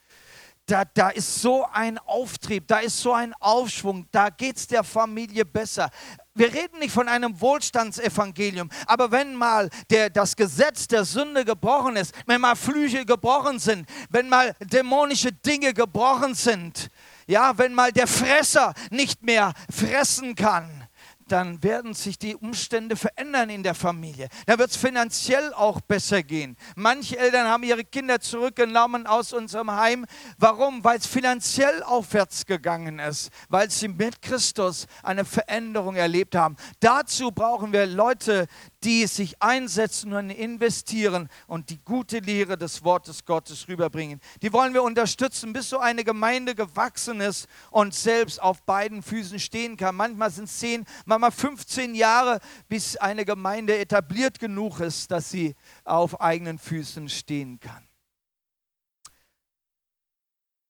da, da ist so ein Auftrieb, da ist so ein Aufschwung, da geht es der Familie besser. Wir reden nicht von einem Wohlstandsevangelium, aber wenn mal der, das Gesetz der Sünde gebrochen ist, wenn mal Flüche gebrochen sind, wenn mal dämonische Dinge gebrochen sind, ja, wenn mal der Fresser nicht mehr fressen kann, dann werden sich die Umstände verändern in der Familie. Da wird es finanziell auch besser gehen. Manche Eltern haben ihre Kinder zurückgenommen aus unserem Heim. Warum? Weil es finanziell aufwärts gegangen ist, weil sie mit Christus eine Veränderung erlebt haben. Dazu brauchen wir Leute, die sich einsetzen und investieren und die gute Lehre des Wortes Gottes rüberbringen. Die wollen wir unterstützen, bis so eine Gemeinde gewachsen ist und selbst auf beiden Füßen stehen kann. Manchmal sind es 10, manchmal 15 Jahre, bis eine Gemeinde etabliert genug ist, dass sie auf eigenen Füßen stehen kann.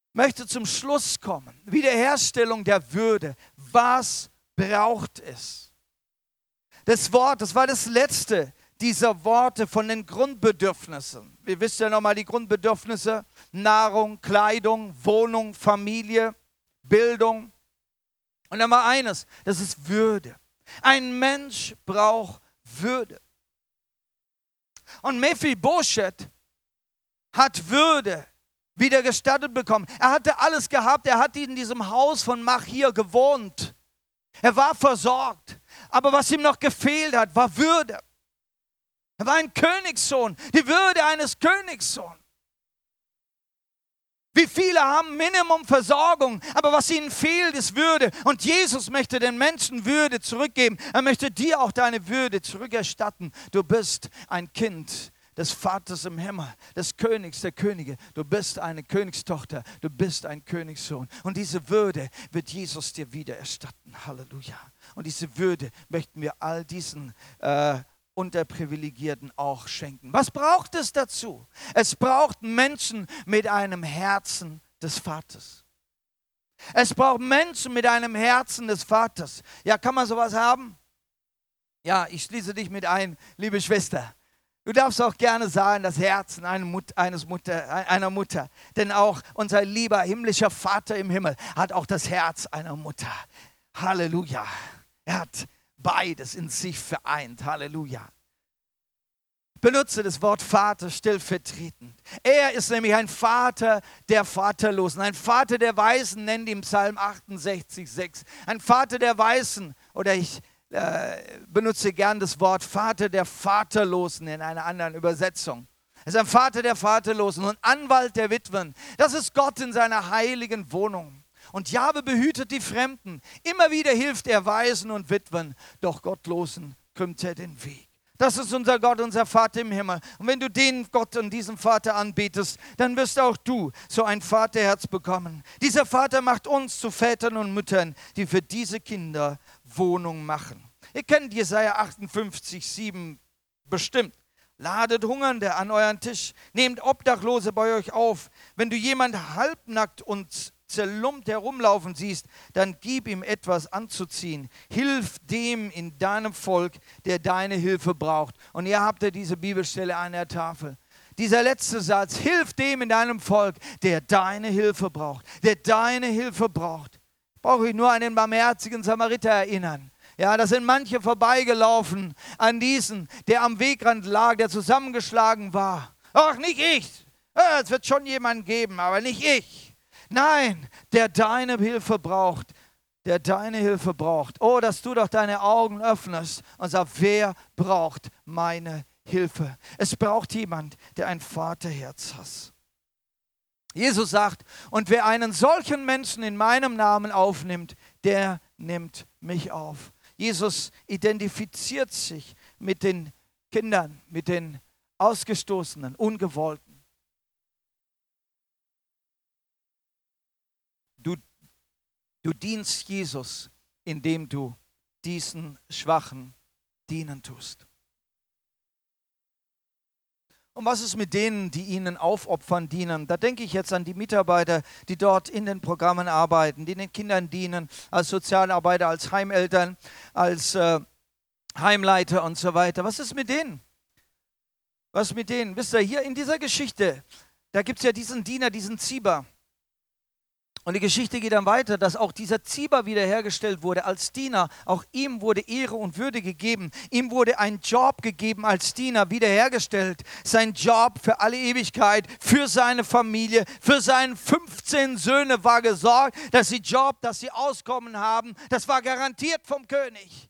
Ich möchte zum Schluss kommen. Wiederherstellung der Würde. Was braucht es? Das Wort, das war das letzte dieser Worte von den Grundbedürfnissen. Wir wissen ja nochmal die Grundbedürfnisse: Nahrung, Kleidung, Wohnung, Familie, Bildung. Und dann mal eines, das ist Würde. Ein Mensch braucht Würde. Und Mephibosheth hat Würde wieder gestattet bekommen. Er hatte alles gehabt. Er hat in diesem Haus von Machir gewohnt. Er war versorgt. Aber was ihm noch gefehlt hat, war Würde. Er war ein Königssohn, die Würde eines Königssohns. Wie viele haben Minimum Versorgung, aber was ihnen fehlt, ist Würde. Und Jesus möchte den Menschen Würde zurückgeben. Er möchte dir auch deine Würde zurückerstatten. Du bist ein Kind des Vaters im Himmel, des Königs der Könige. Du bist eine Königstochter, du bist ein Königssohn. Und diese Würde wird Jesus dir wieder erstatten. Halleluja. Und diese Würde möchten wir all diesen äh, Unterprivilegierten auch schenken. Was braucht es dazu? Es braucht Menschen mit einem Herzen des Vaters. Es braucht Menschen mit einem Herzen des Vaters. Ja, kann man sowas haben? Ja, ich schließe dich mit ein, liebe Schwester. Du darfst auch gerne sagen, das Herzen eines Mutter, einer Mutter. Denn auch unser lieber himmlischer Vater im Himmel hat auch das Herz einer Mutter. Halleluja. Er hat beides in sich vereint. Halleluja. Benutze das Wort Vater stellvertretend. Er ist nämlich ein Vater der Vaterlosen, ein Vater der Weisen, nennt ihm Psalm 68, 6. Ein Vater der Weisen, oder ich äh, benutze gern das Wort Vater der Vaterlosen in einer anderen Übersetzung. Er ist ein Vater der Vaterlosen und Anwalt der Witwen. Das ist Gott in seiner heiligen Wohnung. Und Jahwe behütet die Fremden. Immer wieder hilft er Waisen und Witwen, doch Gottlosen krümmt er den Weg. Das ist unser Gott, unser Vater im Himmel. Und wenn du den Gott und diesen Vater anbetest, dann wirst auch du so ein Vaterherz bekommen. Dieser Vater macht uns zu Vätern und Müttern, die für diese Kinder Wohnung machen. Ihr kennt Jesaja 58, 7 bestimmt. Ladet Hungernde an euren Tisch, nehmt Obdachlose bei euch auf. Wenn du jemand halbnackt und zerlumpt herumlaufen siehst, dann gib ihm etwas anzuziehen. Hilf dem in deinem Volk, der deine Hilfe braucht. Und ihr habt ja diese Bibelstelle an der Tafel. Dieser letzte Satz, hilf dem in deinem Volk, der deine Hilfe braucht, der deine Hilfe braucht. Brauche ich nur an den barmherzigen Samariter erinnern ja, da sind manche vorbeigelaufen an diesen, der am Wegrand lag, der zusammengeschlagen war. Ach, nicht ich. Es wird schon jemanden geben, aber nicht ich. Nein, der deine Hilfe braucht, der deine Hilfe braucht. Oh, dass du doch deine Augen öffnest und sagst, wer braucht meine Hilfe? Es braucht jemand, der ein Vaterherz hat. Jesus sagt, und wer einen solchen Menschen in meinem Namen aufnimmt, der nimmt mich auf. Jesus identifiziert sich mit den Kindern, mit den Ausgestoßenen, Ungewollten. Du, du dienst Jesus, indem du diesen Schwachen dienen tust. Und was ist mit denen, die ihnen aufopfern dienen? Da denke ich jetzt an die Mitarbeiter, die dort in den Programmen arbeiten, die den Kindern dienen, als Sozialarbeiter, als Heimeltern, als äh, Heimleiter und so weiter. Was ist mit denen? Was mit denen? Wisst ihr, hier in dieser Geschichte, da gibt es ja diesen Diener, diesen Zieber. Und die Geschichte geht dann weiter, dass auch dieser Ziba wiederhergestellt wurde als Diener. Auch ihm wurde Ehre und Würde gegeben. Ihm wurde ein Job gegeben als Diener, wiederhergestellt. Sein Job für alle Ewigkeit, für seine Familie, für seine 15 Söhne war gesorgt, dass sie Job, dass sie Auskommen haben. Das war garantiert vom König.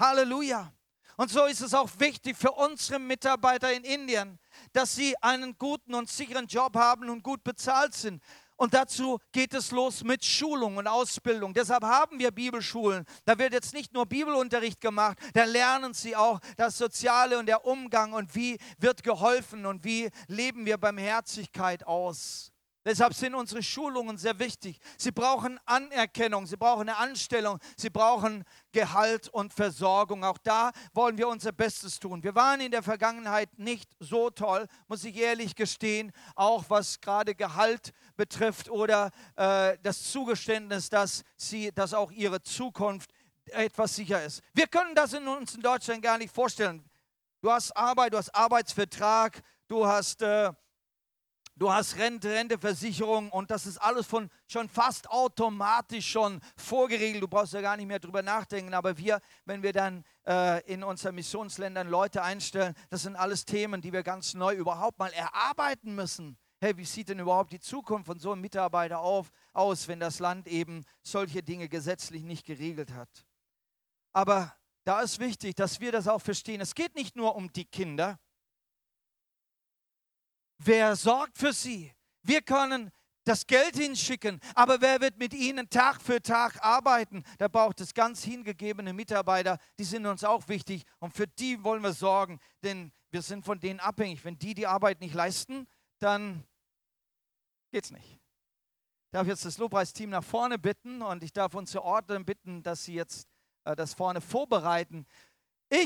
Halleluja. Und so ist es auch wichtig für unsere Mitarbeiter in Indien, dass sie einen guten und sicheren Job haben und gut bezahlt sind. Und dazu geht es los mit Schulung und Ausbildung. Deshalb haben wir Bibelschulen. Da wird jetzt nicht nur Bibelunterricht gemacht, da lernen sie auch das Soziale und der Umgang und wie wird geholfen und wie leben wir Barmherzigkeit aus. Deshalb sind unsere Schulungen sehr wichtig. Sie brauchen Anerkennung, sie brauchen eine Anstellung, sie brauchen Gehalt und Versorgung. Auch da wollen wir unser Bestes tun. Wir waren in der Vergangenheit nicht so toll, muss ich ehrlich gestehen, auch was gerade Gehalt betrifft oder äh, das Zugeständnis, dass, sie, dass auch ihre Zukunft etwas sicher ist. Wir können das in uns in Deutschland gar nicht vorstellen. Du hast Arbeit, du hast Arbeitsvertrag, du hast... Äh, du hast Rente, Renteversicherung und das ist alles von schon fast automatisch schon vorgeregelt. Du brauchst ja gar nicht mehr drüber nachdenken. Aber wir, wenn wir dann äh, in unseren Missionsländern Leute einstellen, das sind alles Themen, die wir ganz neu überhaupt mal erarbeiten müssen. Hey, wie sieht denn überhaupt die Zukunft von so einem Mitarbeiter auf, aus, wenn das Land eben solche Dinge gesetzlich nicht geregelt hat? Aber da ist wichtig, dass wir das auch verstehen. Es geht nicht nur um die Kinder, Wer sorgt für sie? Wir können das Geld hinschicken, aber wer wird mit ihnen Tag für Tag arbeiten? Da braucht es ganz hingegebene Mitarbeiter, die sind uns auch wichtig und für die wollen wir sorgen, denn wir sind von denen abhängig. Wenn die die Arbeit nicht leisten, dann geht's nicht. Ich darf jetzt das Lobpreisteam nach vorne bitten und ich darf unsere Ordner bitten, dass sie jetzt äh, das vorne vorbereiten.